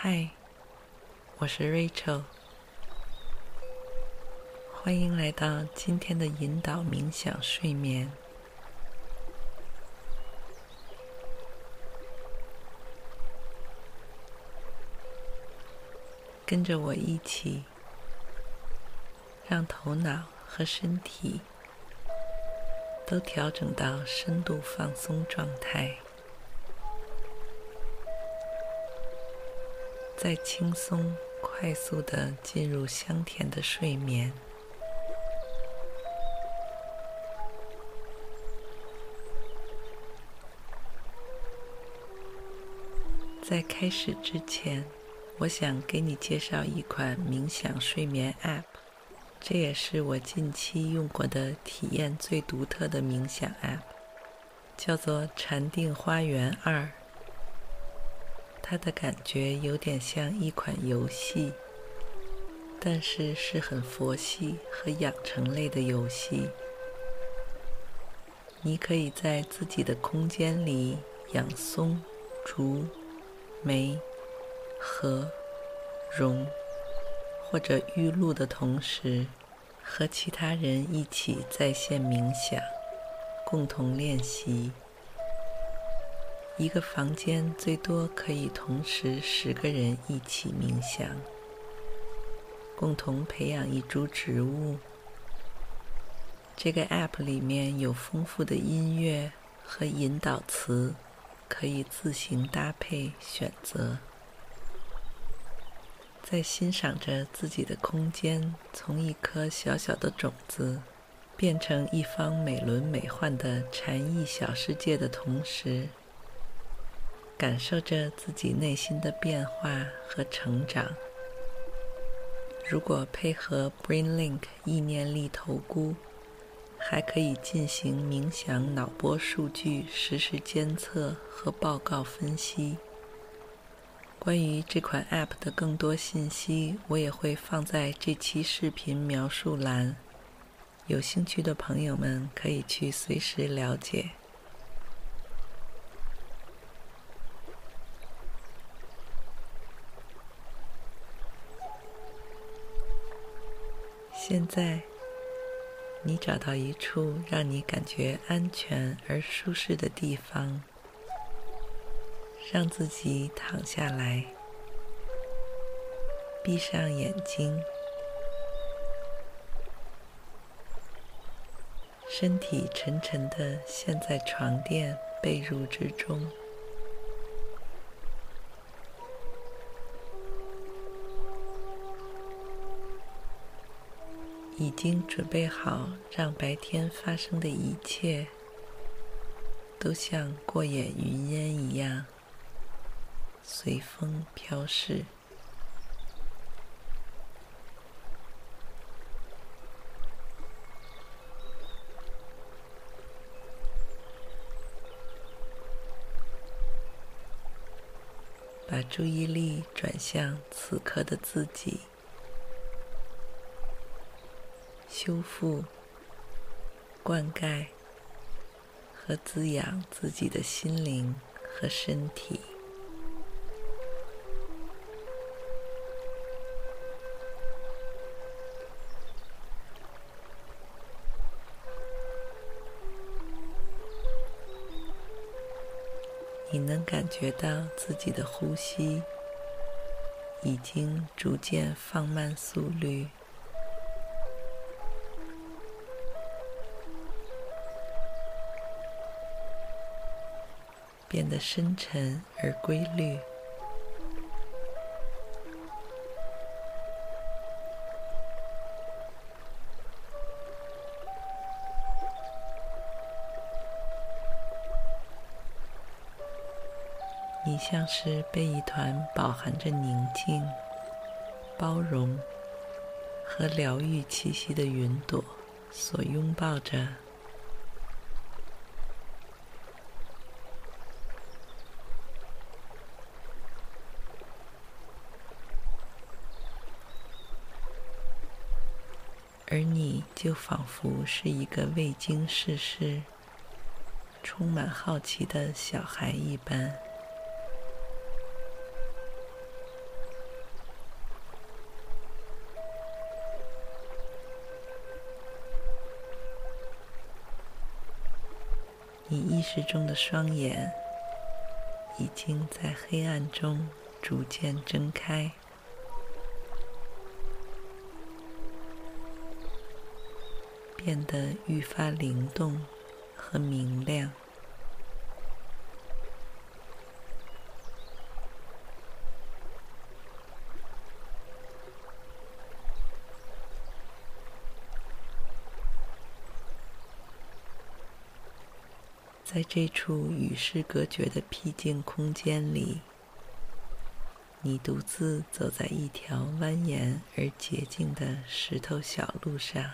嗨，我是 Rachel，欢迎来到今天的引导冥想睡眠。跟着我一起，让头脑和身体都调整到深度放松状态。再轻松、快速的进入香甜的睡眠。在开始之前，我想给你介绍一款冥想睡眠 App，这也是我近期用过的体验最独特的冥想 App，叫做禅定花园二。它的感觉有点像一款游戏，但是是很佛系和养成类的游戏。你可以在自己的空间里养松、竹、梅、和、榕或者玉露的同时，和其他人一起在线冥想，共同练习。一个房间最多可以同时十个人一起冥想，共同培养一株植物。这个 App 里面有丰富的音乐和引导词，可以自行搭配选择。在欣赏着自己的空间从一颗小小的种子变成一方美轮美奂的禅意小世界的同时，感受着自己内心的变化和成长。如果配合 BrainLink 意念力投估，还可以进行冥想脑波数据实时监测和报告分析。关于这款 App 的更多信息，我也会放在这期视频描述栏，有兴趣的朋友们可以去随时了解。现在，你找到一处让你感觉安全而舒适的地方，让自己躺下来，闭上眼睛，身体沉沉的陷在床垫被褥之中。已经准备好，让白天发生的一切都像过眼云烟一样，随风飘逝。把注意力转向此刻的自己。修复、灌溉和滋养自己的心灵和身体。你能感觉到自己的呼吸已经逐渐放慢速率。变得深沉而规律。你像是被一团饱含着宁静、包容和疗愈气息的云朵所拥抱着。而你就仿佛是一个未经世事、充满好奇的小孩一般，你意识中的双眼已经在黑暗中逐渐睁开。变得愈发灵动和明亮。在这处与世隔绝的僻静空间里，你独自走在一条蜿蜒而洁净的石头小路上。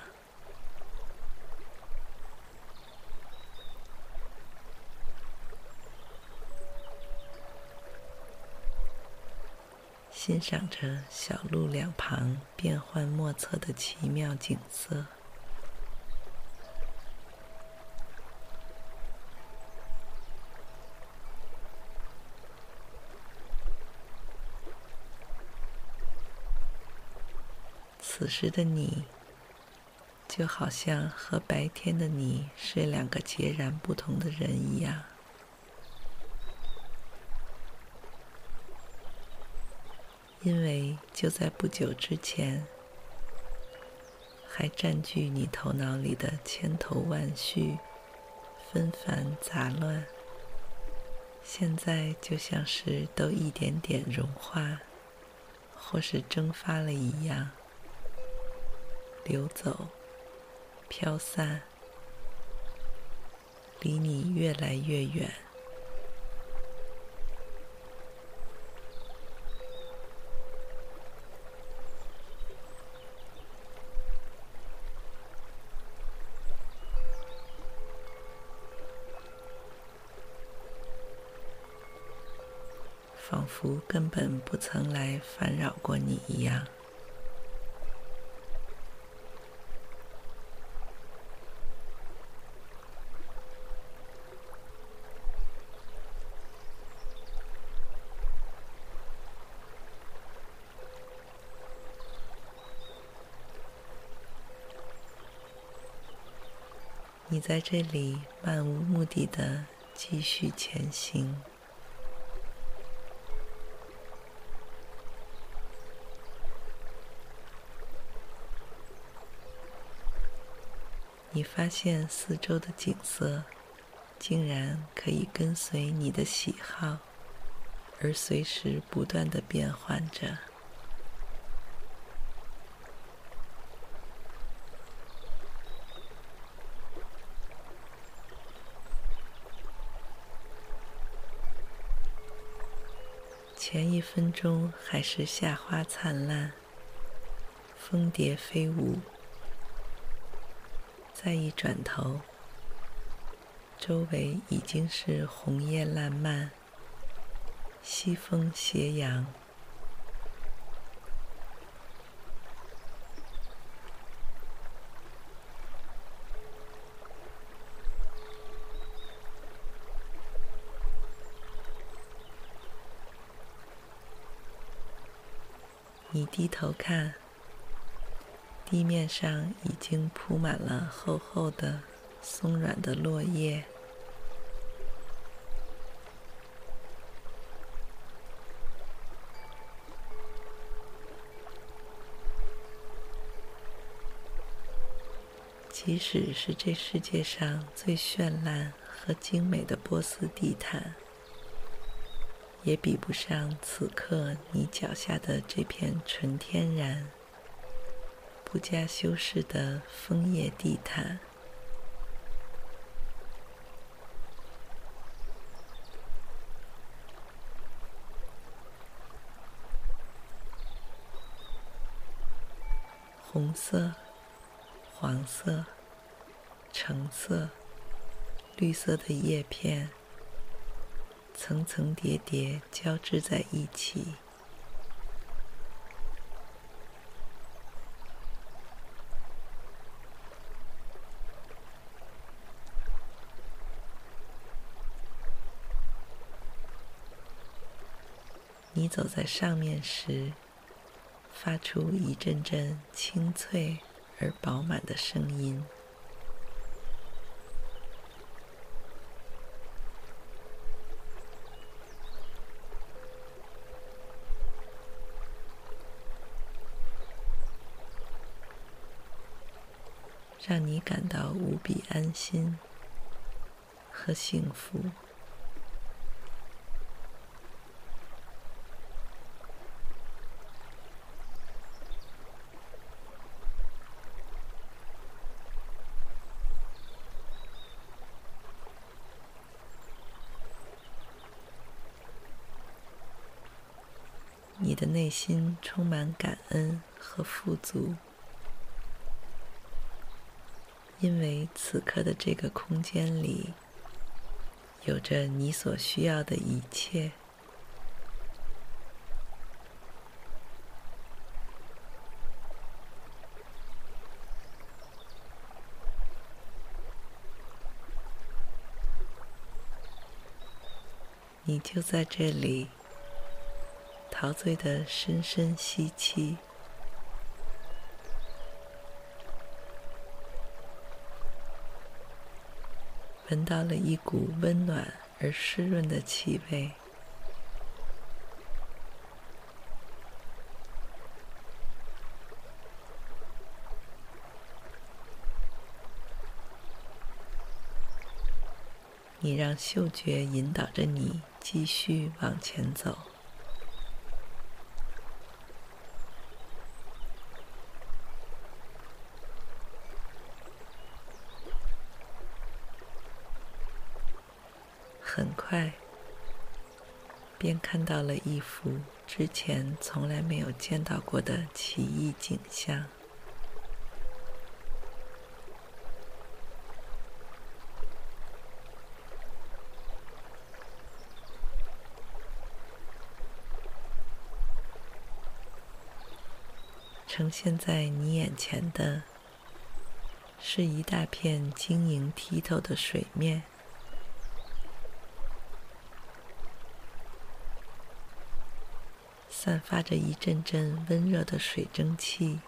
欣赏着小路两旁变幻莫测的奇妙景色，此时的你，就好像和白天的你是两个截然不同的人一样。因为就在不久之前，还占据你头脑里的千头万绪、纷繁杂乱，现在就像是都一点点融化，或是蒸发了一样，流走、飘散，离你越来越远。仿佛根本不曾来烦扰过你一样。你在这里漫无目的的继续前行。你发现四周的景色，竟然可以跟随你的喜好，而随时不断的变换着。前一分钟还是夏花灿烂，蜂蝶飞舞。再一转头，周围已经是红叶烂漫，西风斜阳。你低头看。地面上已经铺满了厚厚的、松软的落叶。即使是这世界上最绚烂和精美的波斯地毯，也比不上此刻你脚下的这片纯天然。不加修饰的枫叶地毯。红色黄色橙色绿色的叶片层层叠叠交织在一起。你走在上面时，发出一阵阵清脆而饱满的声音。让你感到无比安心和幸福。你的内心充满感恩和富足。因为此刻的这个空间里，有着你所需要的一切。你就在这里，陶醉的深深吸气。闻到了一股温暖而湿润的气味，你让嗅觉引导着你继续往前走。很快，便看到了一幅之前从来没有见到过的奇异景象。呈现在你眼前的，是一大片晶莹剔透的水面。散发着一阵阵温热的水蒸气，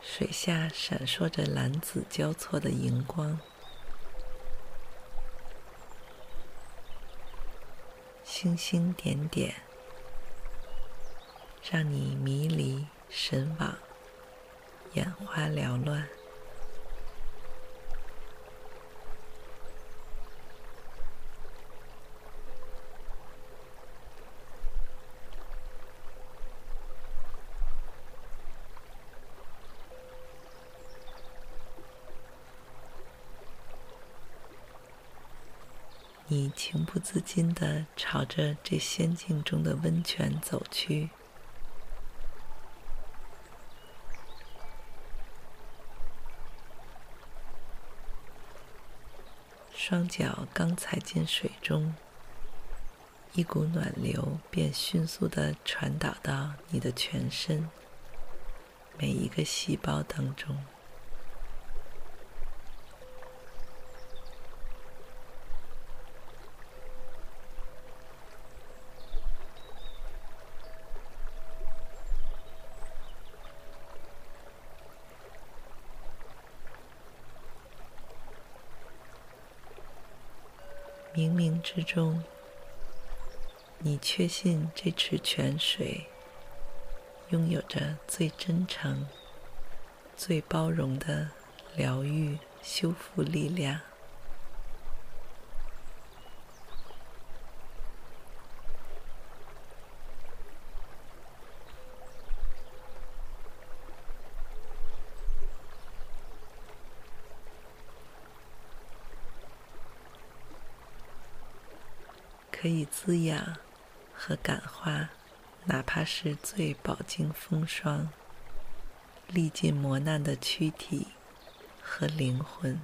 水下闪烁着蓝紫交错的荧光，星星点点，让你迷离。神往，眼花缭乱。你情不自禁地朝着这仙境中的温泉走去。双脚刚踩进水中，一股暖流便迅速的传导到你的全身，每一个细胞当中。冥冥之中，你确信这池泉水拥有着最真诚、最包容的疗愈修复力量。可以滋养和感化，哪怕是最饱经风霜、历尽磨难的躯体和灵魂。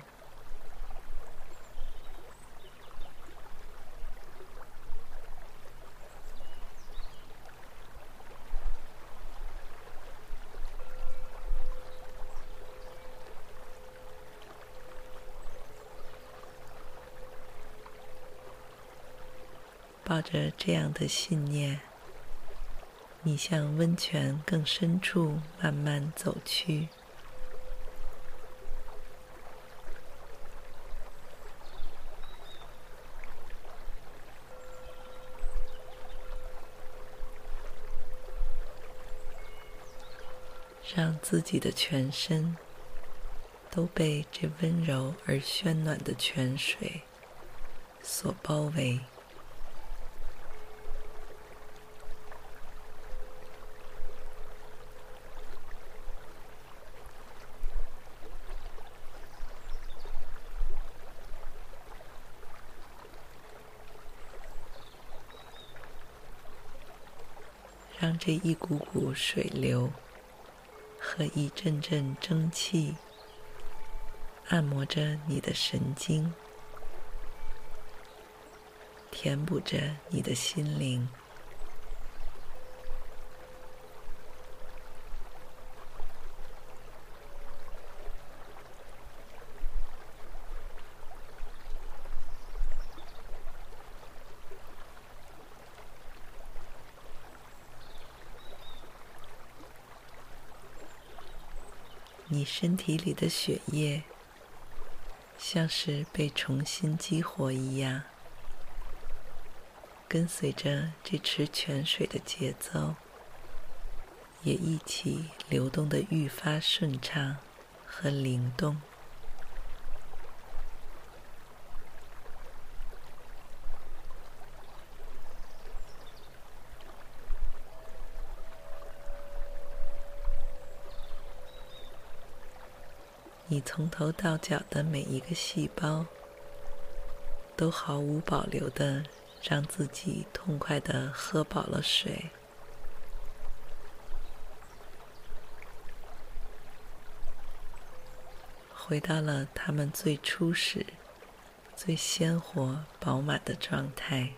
抱着这样的信念，你向温泉更深处慢慢走去，让自己的全身都被这温柔而喧暖的泉水所包围。这一股股水流和一阵阵蒸汽按摩着你的神经，填补着你的心灵。你身体里的血液像是被重新激活一样，跟随着这池泉水的节奏，也一起流动的愈发顺畅和灵动。你从头到脚的每一个细胞，都毫无保留的让自己痛快的喝饱了水，回到了他们最初始最鲜活、饱满的状态。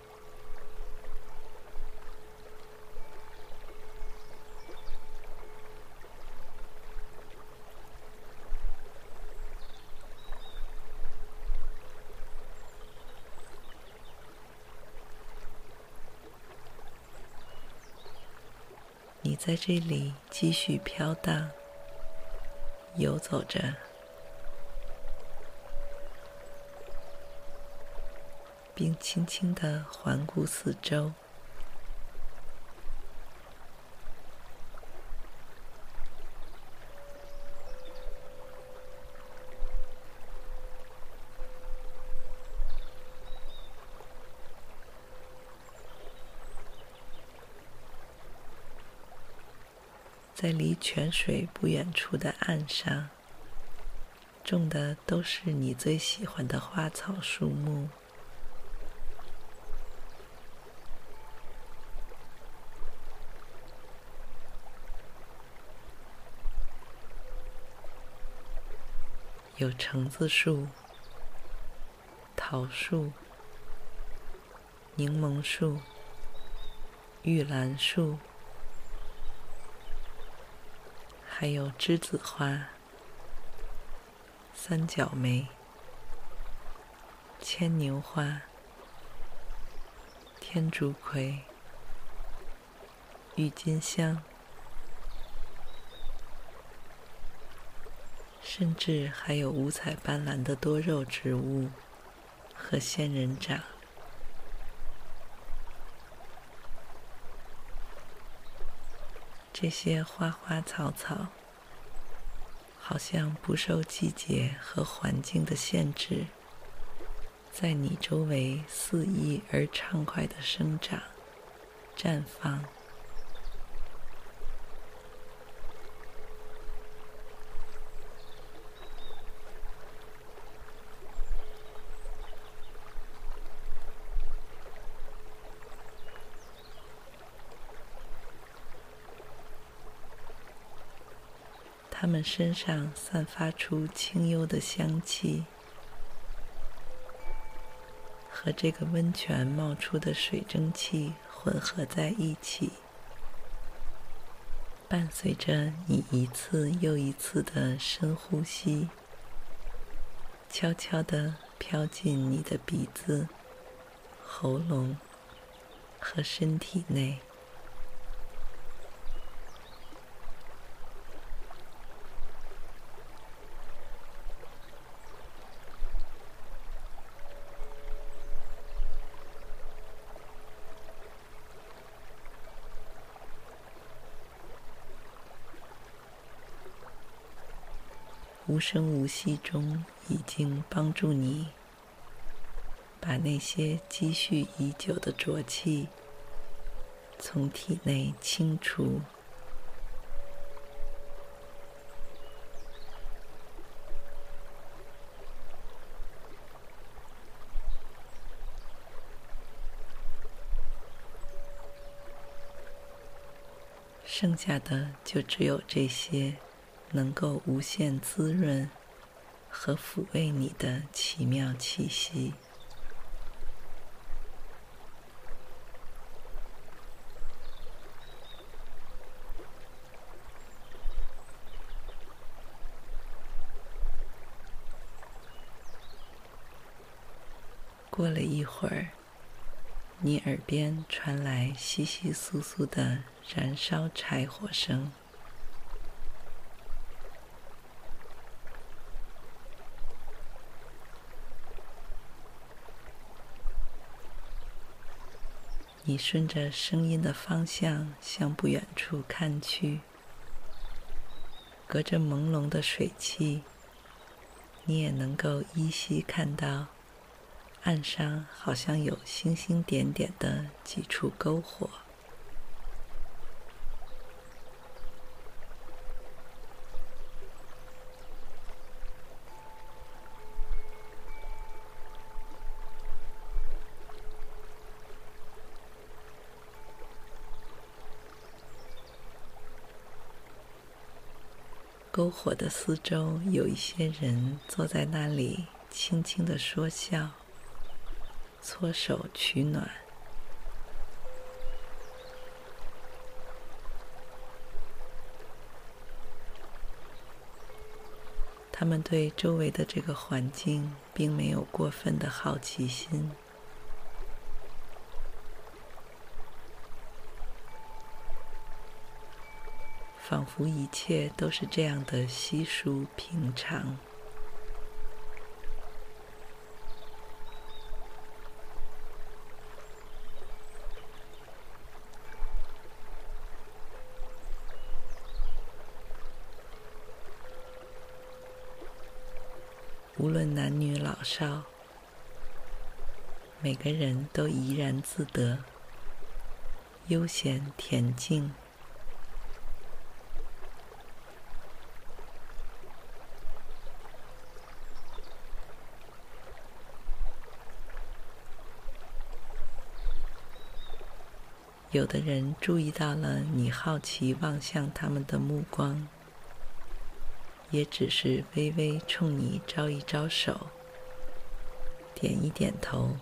在这里继续飘荡、游走着，并轻轻地环顾四周。在离泉水不远处的岸上，种的都是你最喜欢的花草树木。有橙子树、桃树、柠檬树、玉兰树。还有栀子花、三角梅、牵牛花、天竺葵、郁金香，甚至还有五彩斑斓的多肉植物和仙人掌。这些花花草草，好像不受季节和环境的限制，在你周围肆意而畅快的生长、绽放。它们身上散发出清幽的香气，和这个温泉冒出的水蒸气混合在一起，伴随着你一次又一次的深呼吸，悄悄地飘进你的鼻子、喉咙和身体内。无声无息中，已经帮助你把那些积蓄已久的浊气从体内清除。剩下的就只有这些。能够无限滋润和抚慰你的奇妙气息。过了一会儿，你耳边传来窸窸窣窣的燃烧柴火声。你顺着声音的方向向不远处看去，隔着朦胧的水汽，你也能够依稀看到岸上好像有星星点点的几处篝火。篝火的四周有一些人坐在那里，轻轻的说笑，搓手取暖。他们对周围的这个环境并没有过分的好奇心。仿佛一切都是这样的稀疏平常。无论男女老少，每个人都怡然自得，悠闲恬静。有的人注意到了你好奇望向他们的目光，也只是微微冲你招一招手，点一点头，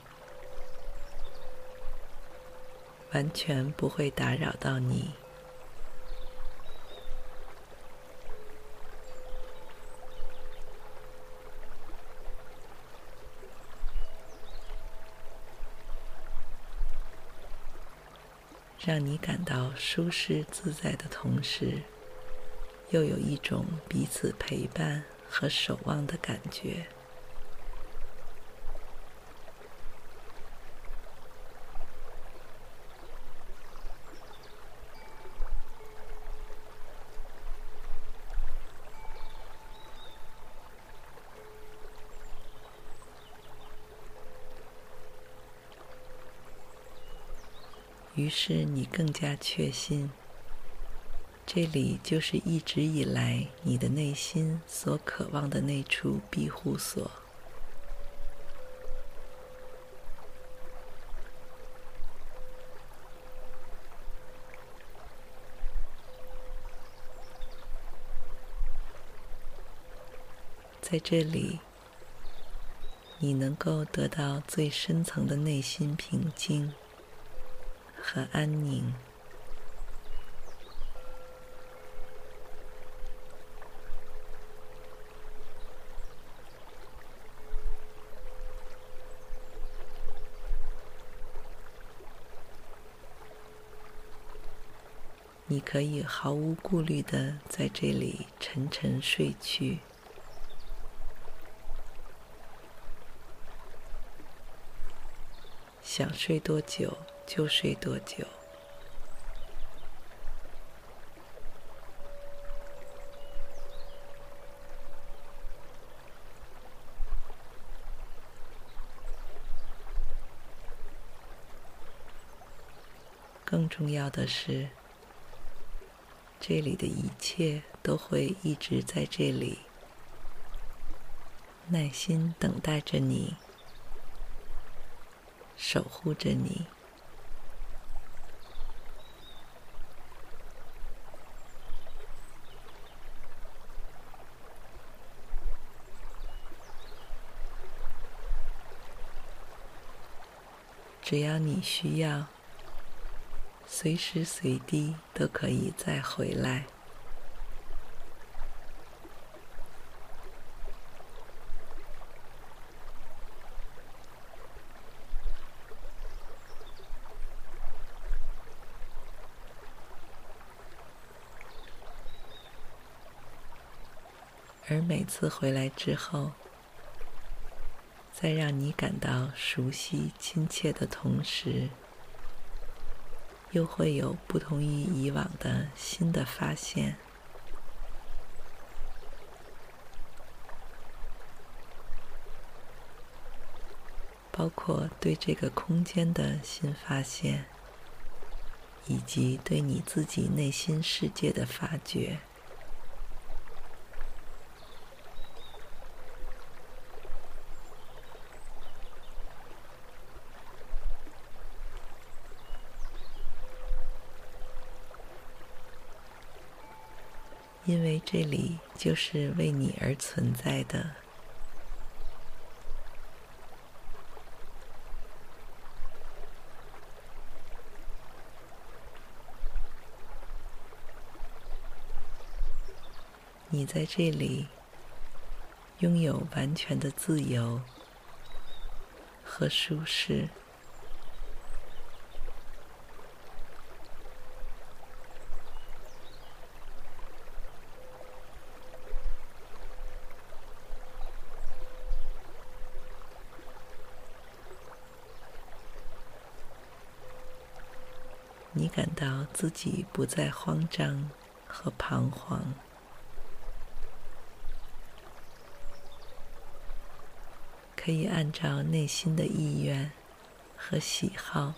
完全不会打扰到你。让你感到舒适自在的同时，又有一种彼此陪伴和守望的感觉。于是你更加确信，这里就是一直以来你的内心所渴望的那处庇护所。在这里，你能够得到最深层的内心平静和安宁。你可以毫无顾虑的在这里沉沉睡去，想睡多久就睡多久。更重要的是，这里的一切都会一直在这里，耐心等待着你，守护着你。只要你需要。随时随地都可以再回来，而每次回来之后，在让你感到熟悉、亲切的同时，又会有不同于以往的新的发现，包括对这个空间的新发现，以及对你自己内心世界的发掘。因为这里就是为你而存在的，你在这里拥有完全的自由和舒适。你感到自己不再慌张和彷徨，可以按照内心的意愿和喜好，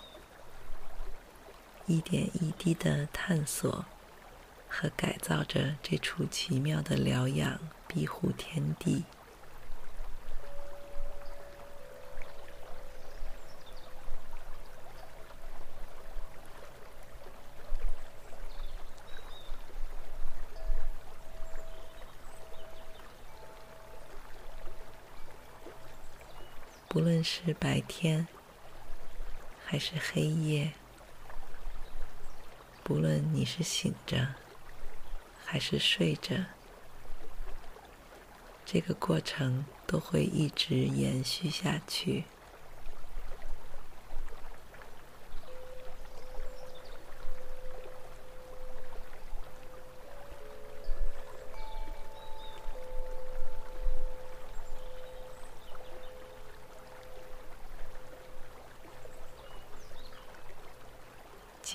一点一滴的探索和改造着这处奇妙的疗养庇护天地。是白天还是黑夜，不论你是醒着还是睡着，这个过程都会一直延续下去。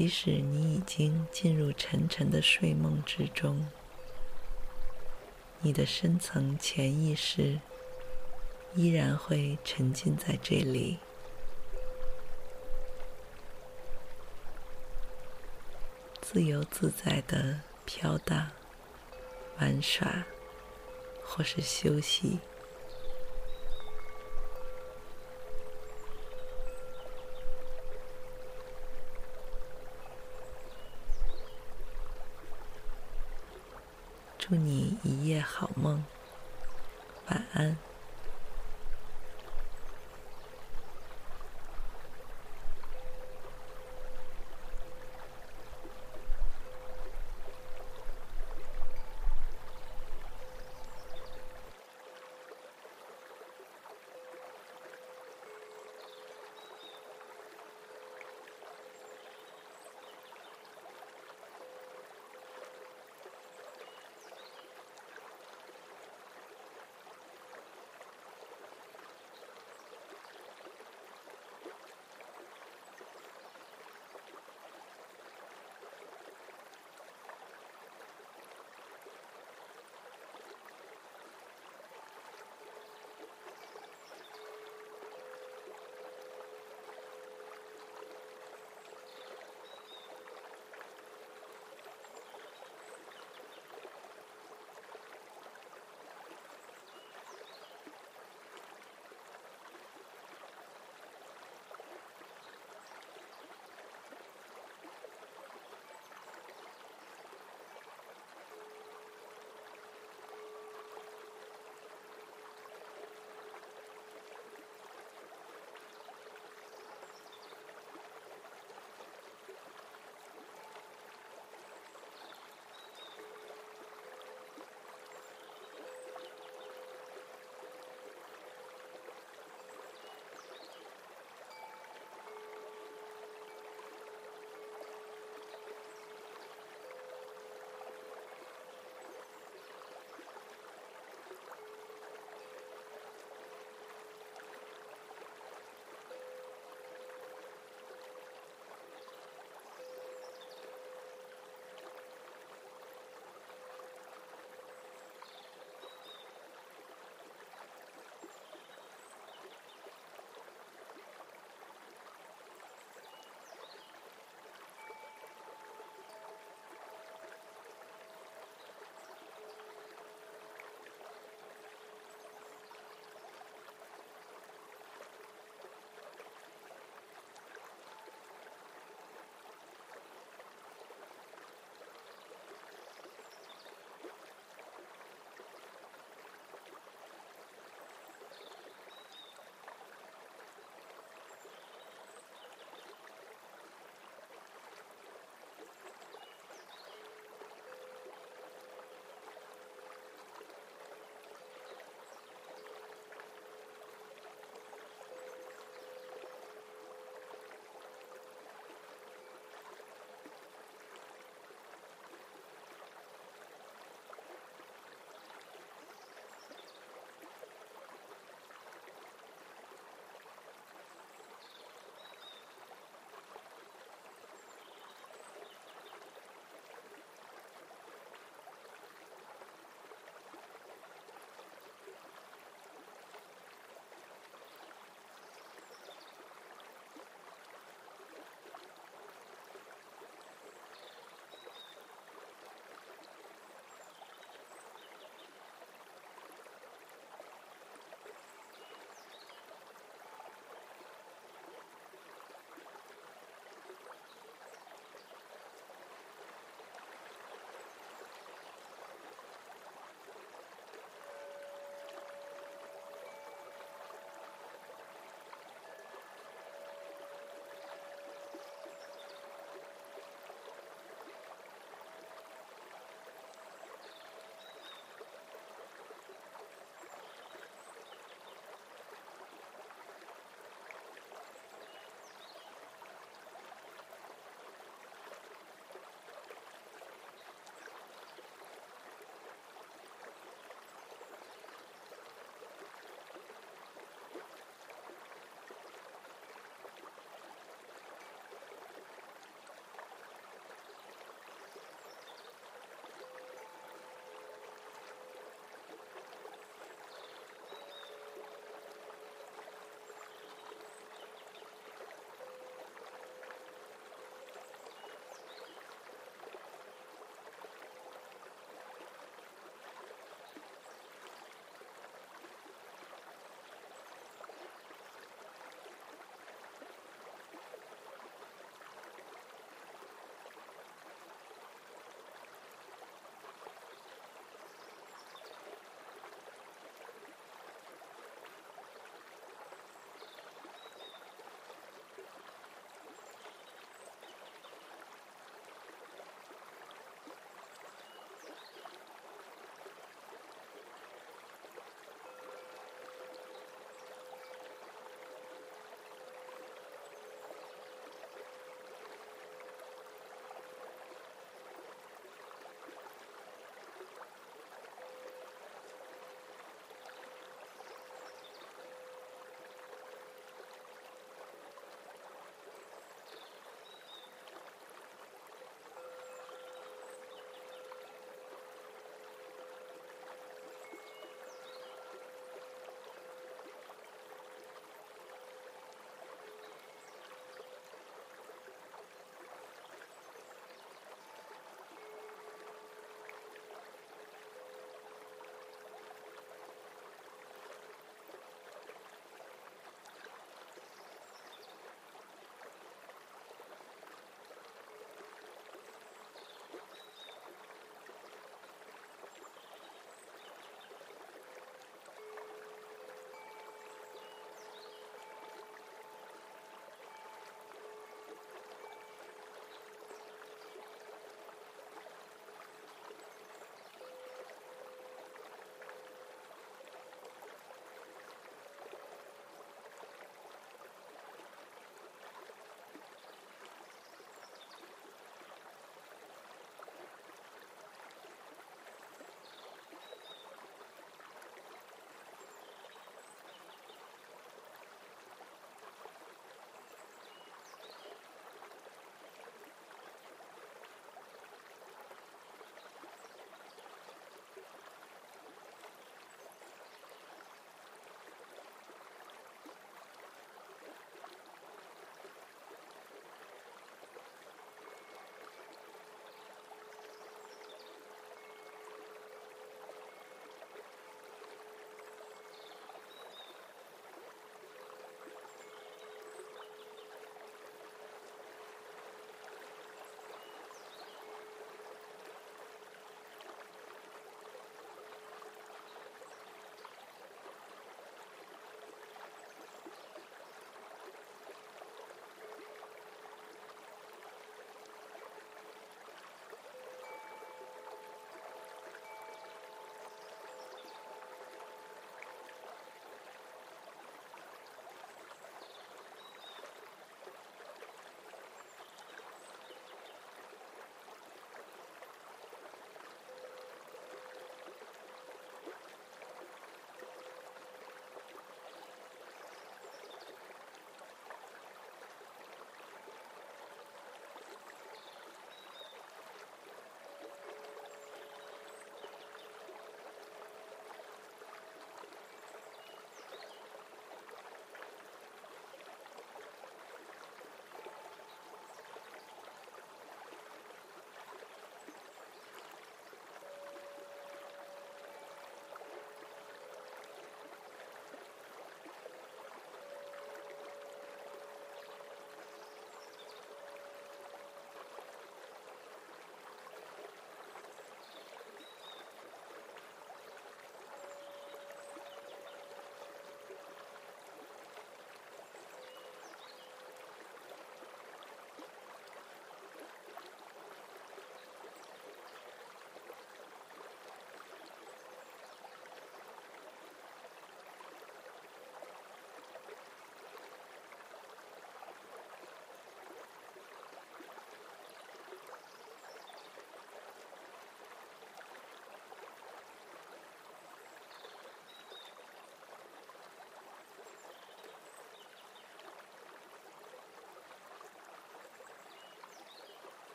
即使你已经进入沉沉的睡梦之中，你的深层潜意识依然会沉浸在这里，自由自在的飘荡、玩耍，或是休息。祝你一夜好梦，晚安。